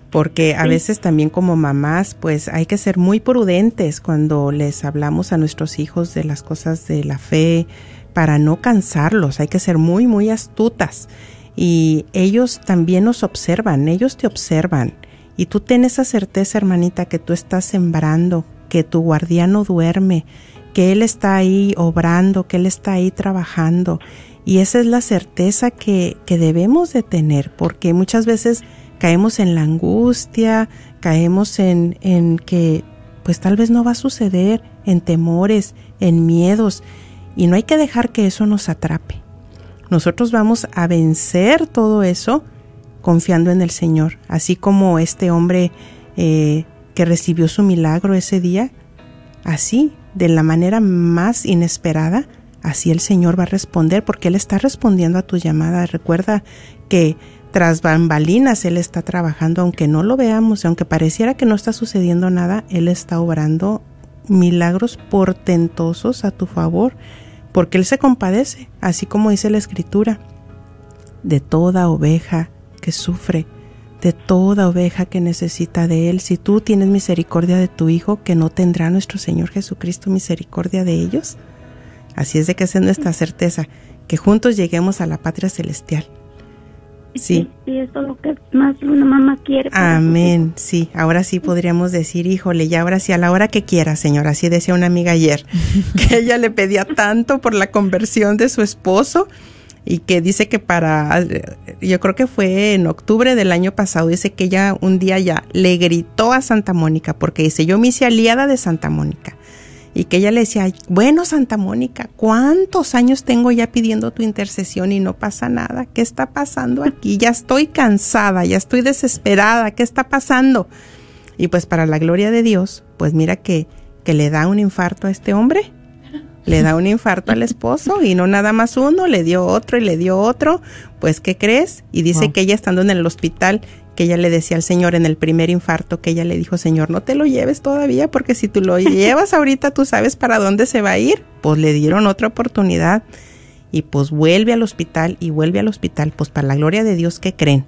Porque a Sí. veces también como mamás, pues hay que ser muy prudentes cuando les hablamos a nuestros hijos de las cosas de la fe para no cansarlos. Hay que ser muy, muy astutas. Y ellos también nos observan, ellos te observan. Y tú ten esa certeza, hermanita, que tú estás sembrando, que tu guardiano duerme, que Él está ahí obrando, que Él está ahí trabajando. Y esa es la certeza que, que debemos de tener, porque muchas veces caemos en la angustia, caemos en, en que pues tal vez no va a suceder, en temores, en miedos, y no hay que dejar que eso nos atrape. Nosotros vamos a vencer todo eso confiando en el Señor, así como este hombre eh, que recibió su milagro ese día, así, de la manera más inesperada, así el Señor va a responder porque Él está respondiendo a tu llamada. Recuerda que tras bambalinas Él está trabajando, aunque no lo veamos, aunque pareciera que no está sucediendo nada, Él está obrando milagros portentosos a tu favor, porque Él se compadece, así como dice la Escritura, de toda oveja que sufre, de toda oveja que necesita de Él. Si tú tienes misericordia de tu Hijo, que no tendrá nuestro Señor Jesucristo misericordia de ellos. Así es de que esa es nuestra certeza, que juntos lleguemos a la patria celestial. Sí. Sí, eso es lo que más una mamá quiere. Amén. Sí, ahora sí podríamos decir, híjole, ya ahora sí a la hora que quiera, Señor. Así decía una amiga ayer, que ella le pedía tanto por la conversión de su esposo y que dice que para, yo creo que fue en octubre del año pasado, dice que ella un día ya le gritó a Santa Mónica, porque dice, yo me hice aliada de Santa Mónica. Y que ella le decía, bueno Santa Mónica, ¿cuántos años tengo ya pidiendo tu intercesión y no pasa nada? ¿Qué está pasando aquí? Ya estoy cansada, ya estoy desesperada, ¿qué está pasando? Y pues para la gloria de Dios, pues mira que, que le da un infarto a este hombre le da un infarto al esposo y no nada más uno, le dio otro y le dio otro, pues ¿qué crees? Y dice que ella estando en el hospital, que ella le decía al Señor en el primer infarto, que ella le dijo, Señor, no te lo lleves todavía, porque si tú lo llevas ahorita, tú sabes para dónde se va a ir. Pues le dieron otra oportunidad y pues vuelve al hospital y vuelve al hospital, pues para la gloria de Dios, ¿qué creen?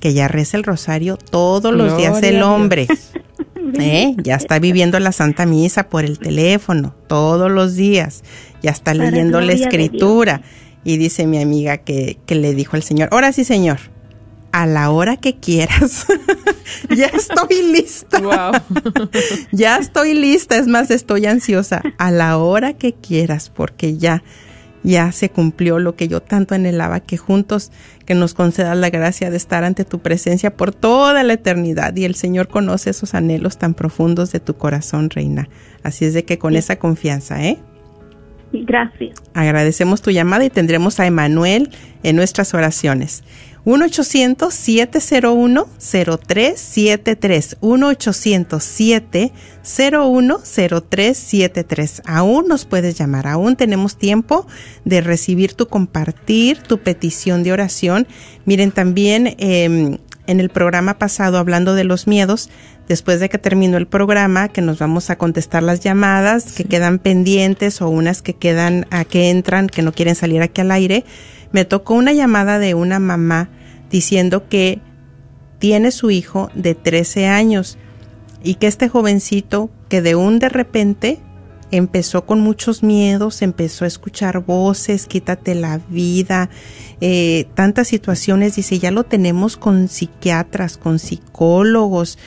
Que ya reza el rosario todos los días el hombre. ¿Eh? Ya está viviendo la Santa Misa por el teléfono todos los días. Ya está leyendo la escritura. Y dice mi amiga que, que le dijo al Señor, ahora sí, Señor, a la hora que quieras. ya estoy lista. ya estoy lista, es más, estoy ansiosa. A la hora que quieras, porque ya ya se cumplió lo que yo tanto anhelaba, que juntos que nos concedas la gracia de estar ante tu presencia por toda la eternidad y el Señor conoce esos anhelos tan profundos de tu corazón, Reina. Así es de que con esa confianza, ¿eh? Gracias. Agradecemos tu llamada y tendremos a Emanuel en nuestras oraciones. 1-800-701-0373. 1-800-701-0373. Aún nos puedes llamar, aún tenemos tiempo de recibir tu compartir, tu petición de oración. Miren, también eh, en el programa pasado hablando de los miedos, después de que terminó el programa, que nos vamos a contestar las llamadas que quedan pendientes o unas que quedan a que entran, que no quieren salir aquí al aire, me tocó una llamada de una mamá diciendo que tiene su hijo de 13 años y que este jovencito que de un de repente empezó con muchos miedos, empezó a escuchar voces, quítate la vida, eh, tantas situaciones, dice, ya lo tenemos con psiquiatras, con psicólogos,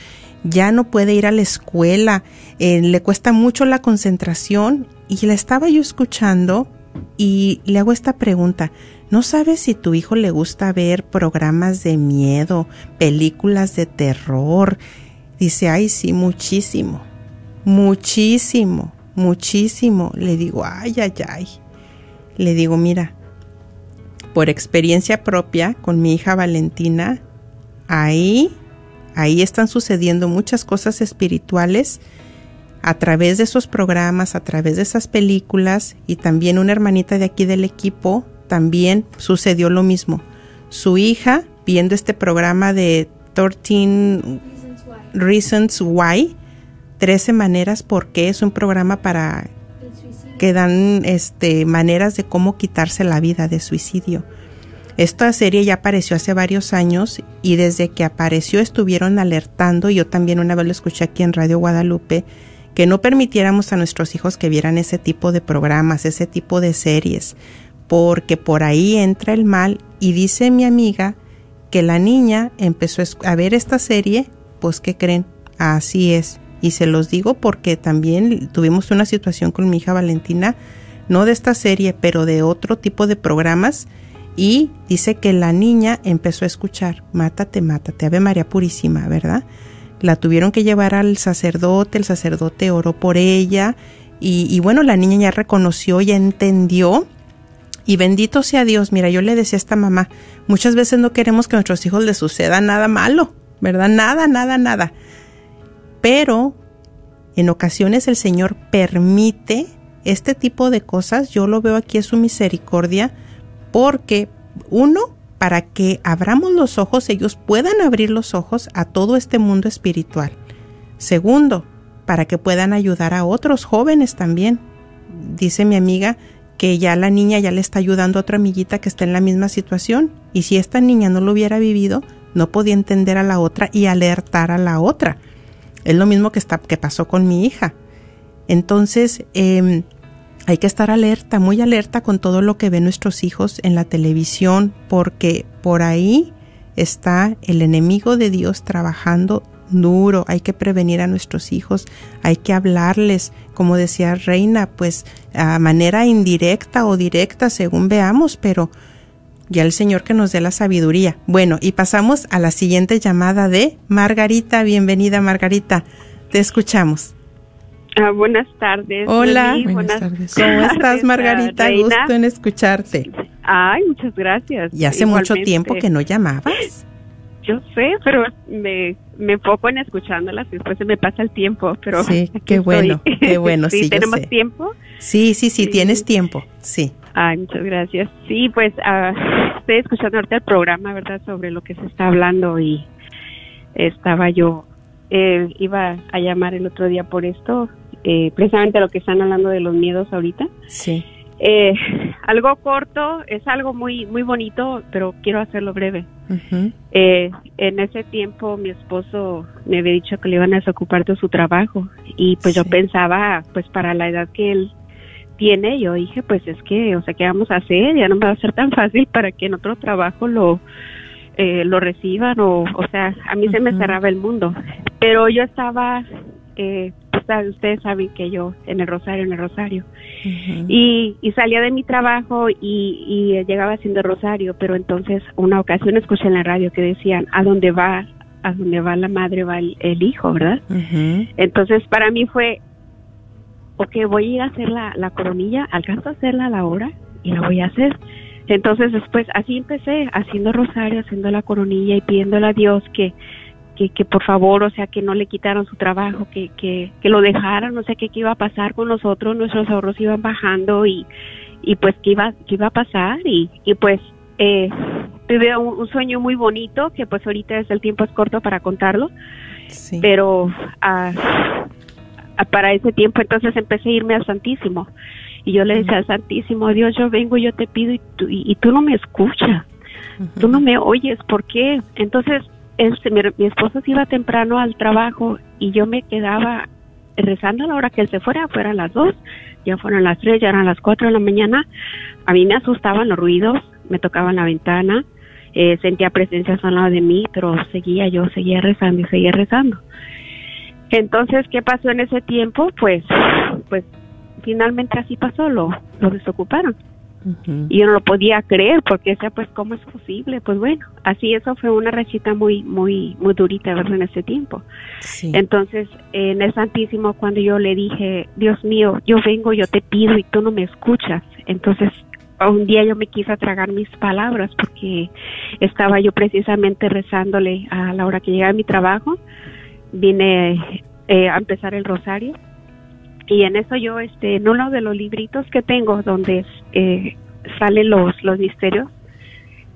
ya no puede ir a la escuela, eh, le cuesta mucho la concentración y la estaba yo escuchando y le hago esta pregunta, ¿no sabes si tu hijo le gusta ver programas de miedo, películas de terror? Dice, ay, sí, muchísimo, muchísimo muchísimo. Le digo, ay, ay, ay. Le digo, mira, por experiencia propia con mi hija Valentina, ahí, ahí están sucediendo muchas cosas espirituales a través de esos programas, a través de esas películas y también una hermanita de aquí del equipo también sucedió lo mismo. Su hija, viendo este programa de 13 Reasons Why, 13 maneras porque es un programa para que dan este maneras de cómo quitarse la vida de suicidio. Esta serie ya apareció hace varios años y desde que apareció estuvieron alertando, yo también una vez lo escuché aquí en Radio Guadalupe, que no permitiéramos a nuestros hijos que vieran ese tipo de programas, ese tipo de series, porque por ahí entra el mal y dice mi amiga que la niña empezó a ver esta serie, pues ¿qué creen? Así es, Y se los digo porque también tuvimos una situación con mi hija Valentina, no de esta serie, pero de otro tipo de programas. Y dice que la niña empezó a escuchar, mátate, mátate, Ave María Purísima, ¿verdad? La tuvieron que llevar al sacerdote, el sacerdote oró por ella y, bueno, la niña ya reconoció, ya entendió y bendito sea Dios. Mira, yo le decía a esta mamá, muchas veces no queremos que a nuestros hijos les suceda nada malo, ¿verdad? Nada, nada, nada. Pero en ocasiones el Señor permite este tipo de cosas. Yo lo veo aquí es su misericordia porque uno, para que abramos los ojos, ellos puedan abrir los ojos a todo este mundo espiritual. Segundo, para que puedan ayudar a otros jóvenes también. Dice mi amiga que ya la niña ya le está ayudando a otra amiguita que está en la misma situación. Y si esta niña no lo hubiera vivido, no podía entender a la otra y alertar a la otra. Es lo mismo que, está, que pasó con mi hija. Entonces, eh, hay que estar alerta, muy alerta con todo lo que ven nuestros hijos en la televisión, porque por ahí está el enemigo de Dios trabajando duro, hay que prevenir a nuestros hijos, hay que hablarles, como decía Reina, pues a manera indirecta o directa, según veamos, pero ya el Señor que nos dé la sabiduría. Bueno, y pasamos a la siguiente llamada de Margarita. Bienvenida, Margarita. Te escuchamos. Ah, buenas tardes. Hola, Lili. buenas tardes. ¿Cómo estás, Margarita? Reina. Gusto en escucharte. Ay, muchas gracias. Y hace mucho tiempo que no llamabas. Yo sé, pero me, me enfoco en escuchándolas y después se me pasa el tiempo, pero Sí, qué estoy. bueno, qué bueno, sí, yo ¿tenemos sé. tiempo? Sí, sí, sí, Sí. tienes tiempo. Sí. Ay, muchas gracias. Sí, pues ah, estoy escuchando ahorita el programa, ¿verdad? Sobre lo que se está hablando y estaba yo, eh, iba a llamar el otro día por esto, eh, precisamente lo que están hablando de los miedos ahorita. Sí. Eh, algo corto, es algo muy muy bonito, pero quiero hacerlo breve. Eh, en ese tiempo mi esposo me había dicho que le iban a desocupar de su trabajo y pues yo pensaba, pues para la edad que él tiene, yo dije, pues es que, o sea, ¿qué vamos a hacer? Ya no me va a ser tan fácil para que en otro trabajo lo eh, lo reciban o, o sea, a mí se me cerraba el mundo. Pero yo estaba, eh, pues, sabe- ustedes saben que yo en el Rosario, en el Rosario, y, y salía de mi trabajo y, y llegaba haciendo rosario, pero entonces una ocasión escuché en la radio que decían, a dónde va, a dónde va la madre va el, el hijo, ¿verdad? Entonces para mí fue, ok, voy a ir a hacer la, la coronilla, alcanzo a hacerla a la hora y la voy a hacer. Entonces después así empecé, haciendo rosario, haciendo la coronilla y pidiéndole a Dios que, que, que por favor, o sea, que no le quitaran su trabajo, que, que, que lo dejaran, no sé qué, qué iba a pasar con nosotros, nuestros ahorros iban bajando y, y pues qué iba, qué iba a pasar y, y pues eh, tuve un, un sueño muy bonito que pues ahorita es el tiempo es corto para contarlo, Sí. pero ah, ah, para ese tiempo entonces empecé a irme al Santísimo y yo le decía al Santísimo, Dios, yo vengo, yo te pido y tú, y, y tú no me escuchas, tú no me oyes, ¿por qué? Entonces se- mi, mi esposo se iba temprano al trabajo y yo me quedaba rezando a la hora que él se fuera, fueran las dos, ya fueron las tres, ya eran las cuatro de la mañana, a mí me asustaban los ruidos, me tocaban la ventana, eh, sentía presencias al lado de mí, pero seguía yo, seguía rezando y seguía rezando. Entonces, ¿qué pasó en ese tiempo? Pues, pues finalmente así pasó, lo, lo desocuparon. Y yo no lo podía creer porque decía, pues, ¿cómo es posible? Pues bueno, así eso fue una rachita muy, muy, muy durita, ¿verdad? En ese tiempo. Sí. Entonces, en el Santísimo, cuando yo le dije, Dios mío, yo vengo, yo te pido y tú no me escuchas. Entonces, un día yo me quise tragar mis palabras porque estaba yo precisamente rezándole a la hora que llegaba a mi trabajo. Vine eh, a empezar el rosario y en eso yo, este, en uno de los libritos que tengo donde eh, salen los, los misterios,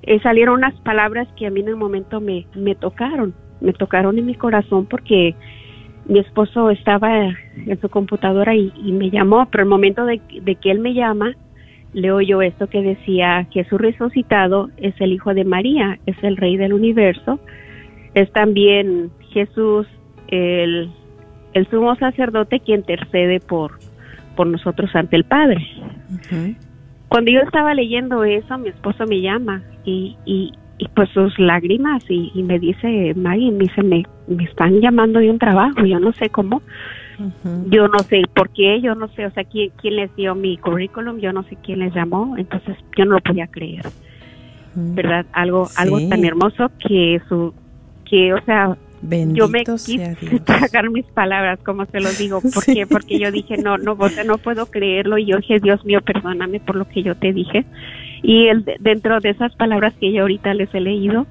eh, salieron unas palabras que a mí en el momento me, me tocaron, me tocaron en mi corazón porque mi esposo estaba en su computadora y, me llamó, pero el momento de, de que él me llama, leo yo esto que decía, Jesús resucitado es el Hijo de María, es el Rey del universo, es también Jesús, el, el sumo sacerdote, quien intercede por, por nosotros ante el Padre. Cuando yo estaba leyendo eso, mi esposo me llama y, y, y pues sus lágrimas y, y me dice, Maggie, me dice, me, me están llamando de un trabajo, yo no sé cómo, yo no sé por qué, yo no sé, o sea, quién, quién les dio mi currículum, yo no sé quién les llamó, entonces yo no lo podía creer, ¿verdad? Algo, algo tan hermoso que su, que, o sea, yo me quise tragar mis palabras, como se los digo, ¿por Sí. qué? Porque yo dije, no, no, sea, no puedo creerlo y yo dije, Dios mío, perdóname por lo que yo te dije. Y el, dentro de esas palabras que yo ahorita les he leído,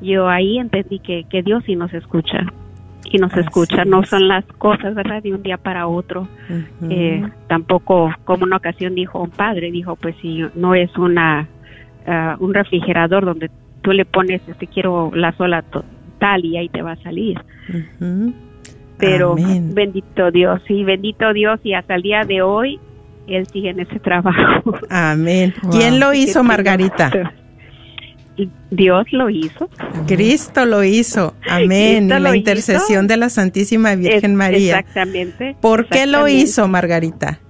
yo ahí entendí que, que Dios sí nos escucha y nos Así escucha, no son las cosas, ¿verdad? De un día para otro. Eh, tampoco, como una ocasión dijo un padre, dijo, pues si no es una ah, un refrigerador donde tú le pones, este quiero la sola tal y ahí te va a salir. Pero Amén. bendito Dios, sí, bendito Dios y hasta el día de hoy él sigue en ese trabajo. Amén. ¿Quién lo hizo, Margarita? Dios lo hizo. Cristo lo hizo. Amén. Y lo la hizo. intercesión de la Santísima Virgen Es- María. Exactamente. ¿Por qué lo hizo, Margarita?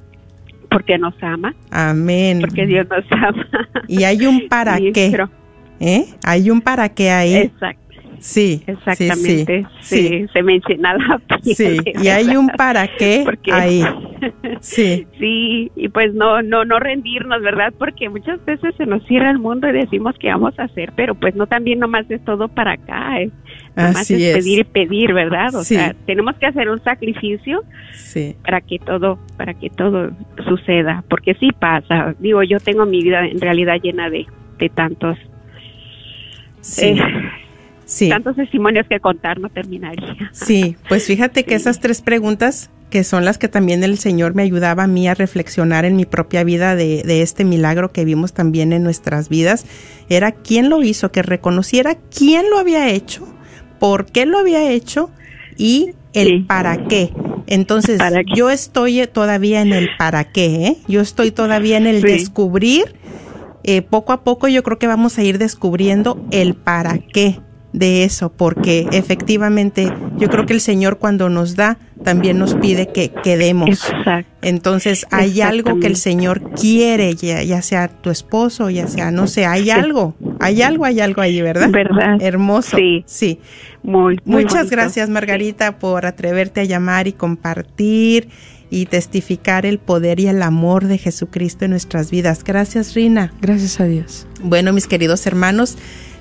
Porque nos ama, Amén. porque Dios nos ama. Y hay un para Y qué. pero- ¿Eh? Hay un para qué ahí. Exacto. Sí. Exactamente, Sí. sí, se me la piel. Sí. Y hay un para qué Porque- ahí. Sí. Sí, y pues no, no, no rendirnos, ¿verdad? Porque muchas veces se nos cierra el mundo y decimos qué vamos a hacer, pero pues no también nomás es todo para acá, es, nomás Así es pedir y pedir, ¿verdad? O Sí. sea, tenemos que hacer un sacrificio Sí. para que todo, para que todo suceda, porque sí pasa. Digo, yo tengo mi vida en realidad llena de, de tantos, Sí. eh, Sí. tantos testimonios que contar, no terminaría. Sí, pues fíjate que esas tres preguntas, que son las que también el Señor me ayudaba a mí a reflexionar en mi propia vida de, de este milagro que vimos también en nuestras vidas, era quién lo hizo, que reconociera quién lo había hecho, por qué lo había hecho y el Sí. para qué. Entonces, ¿Para qué? yo estoy todavía en el para qué, ¿eh? Yo estoy todavía en el Sí. descubrir. Eh, poco a poco yo creo que vamos a ir descubriendo el para qué de eso, porque efectivamente yo creo que el Señor cuando nos da también nos pide que quedemos. Exacto. Entonces hay algo que el. Señor quiere, ya, ya sea tu esposo, ya sea, no sé, hay algo, hay algo, hay algo ahí, ¿verdad? ¿Verdad? Hermoso. Sí. Sí. Muy, muy Muchas bonito. gracias, Margarita, por atreverte a llamar y compartir y testificar el poder y el amor de Jesucristo en nuestras vidas. Gracias, Rina. Gracias a Dios. Bueno, mis queridos hermanos,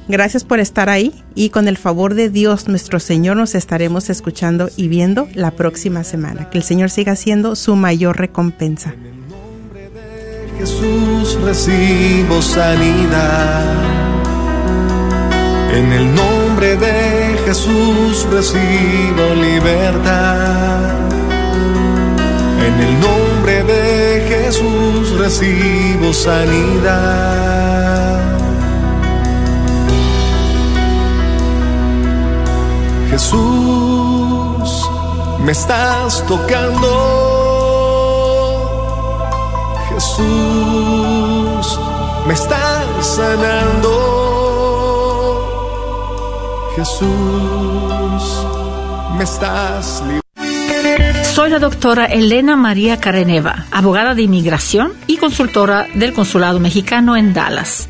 gracias por estar ahí y con el favor de Dios, nuestro Señor, nos estaremos escuchando y viendo la próxima semana. Que el Señor siga siendo su mayor recompensa. Jesús recibo sanidad. En el nombre de Jesús recibo libertad. En el nombre de Jesús recibo sanidad. Jesús, me estás tocando. Jesús, me estás sanando. Jesús, me estás. Soy la doctora Elena María Careneva, abogada de inmigración y consultora del Consulado Mexicano en Dallas.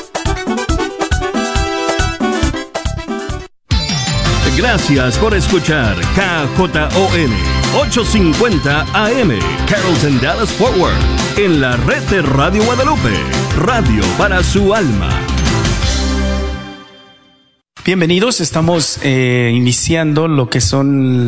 Gracias por escuchar KJON 850 AM Carrollton Dallas Forward en la red de Radio Guadalupe, radio para su alma. Bienvenidos, estamos eh, iniciando lo que son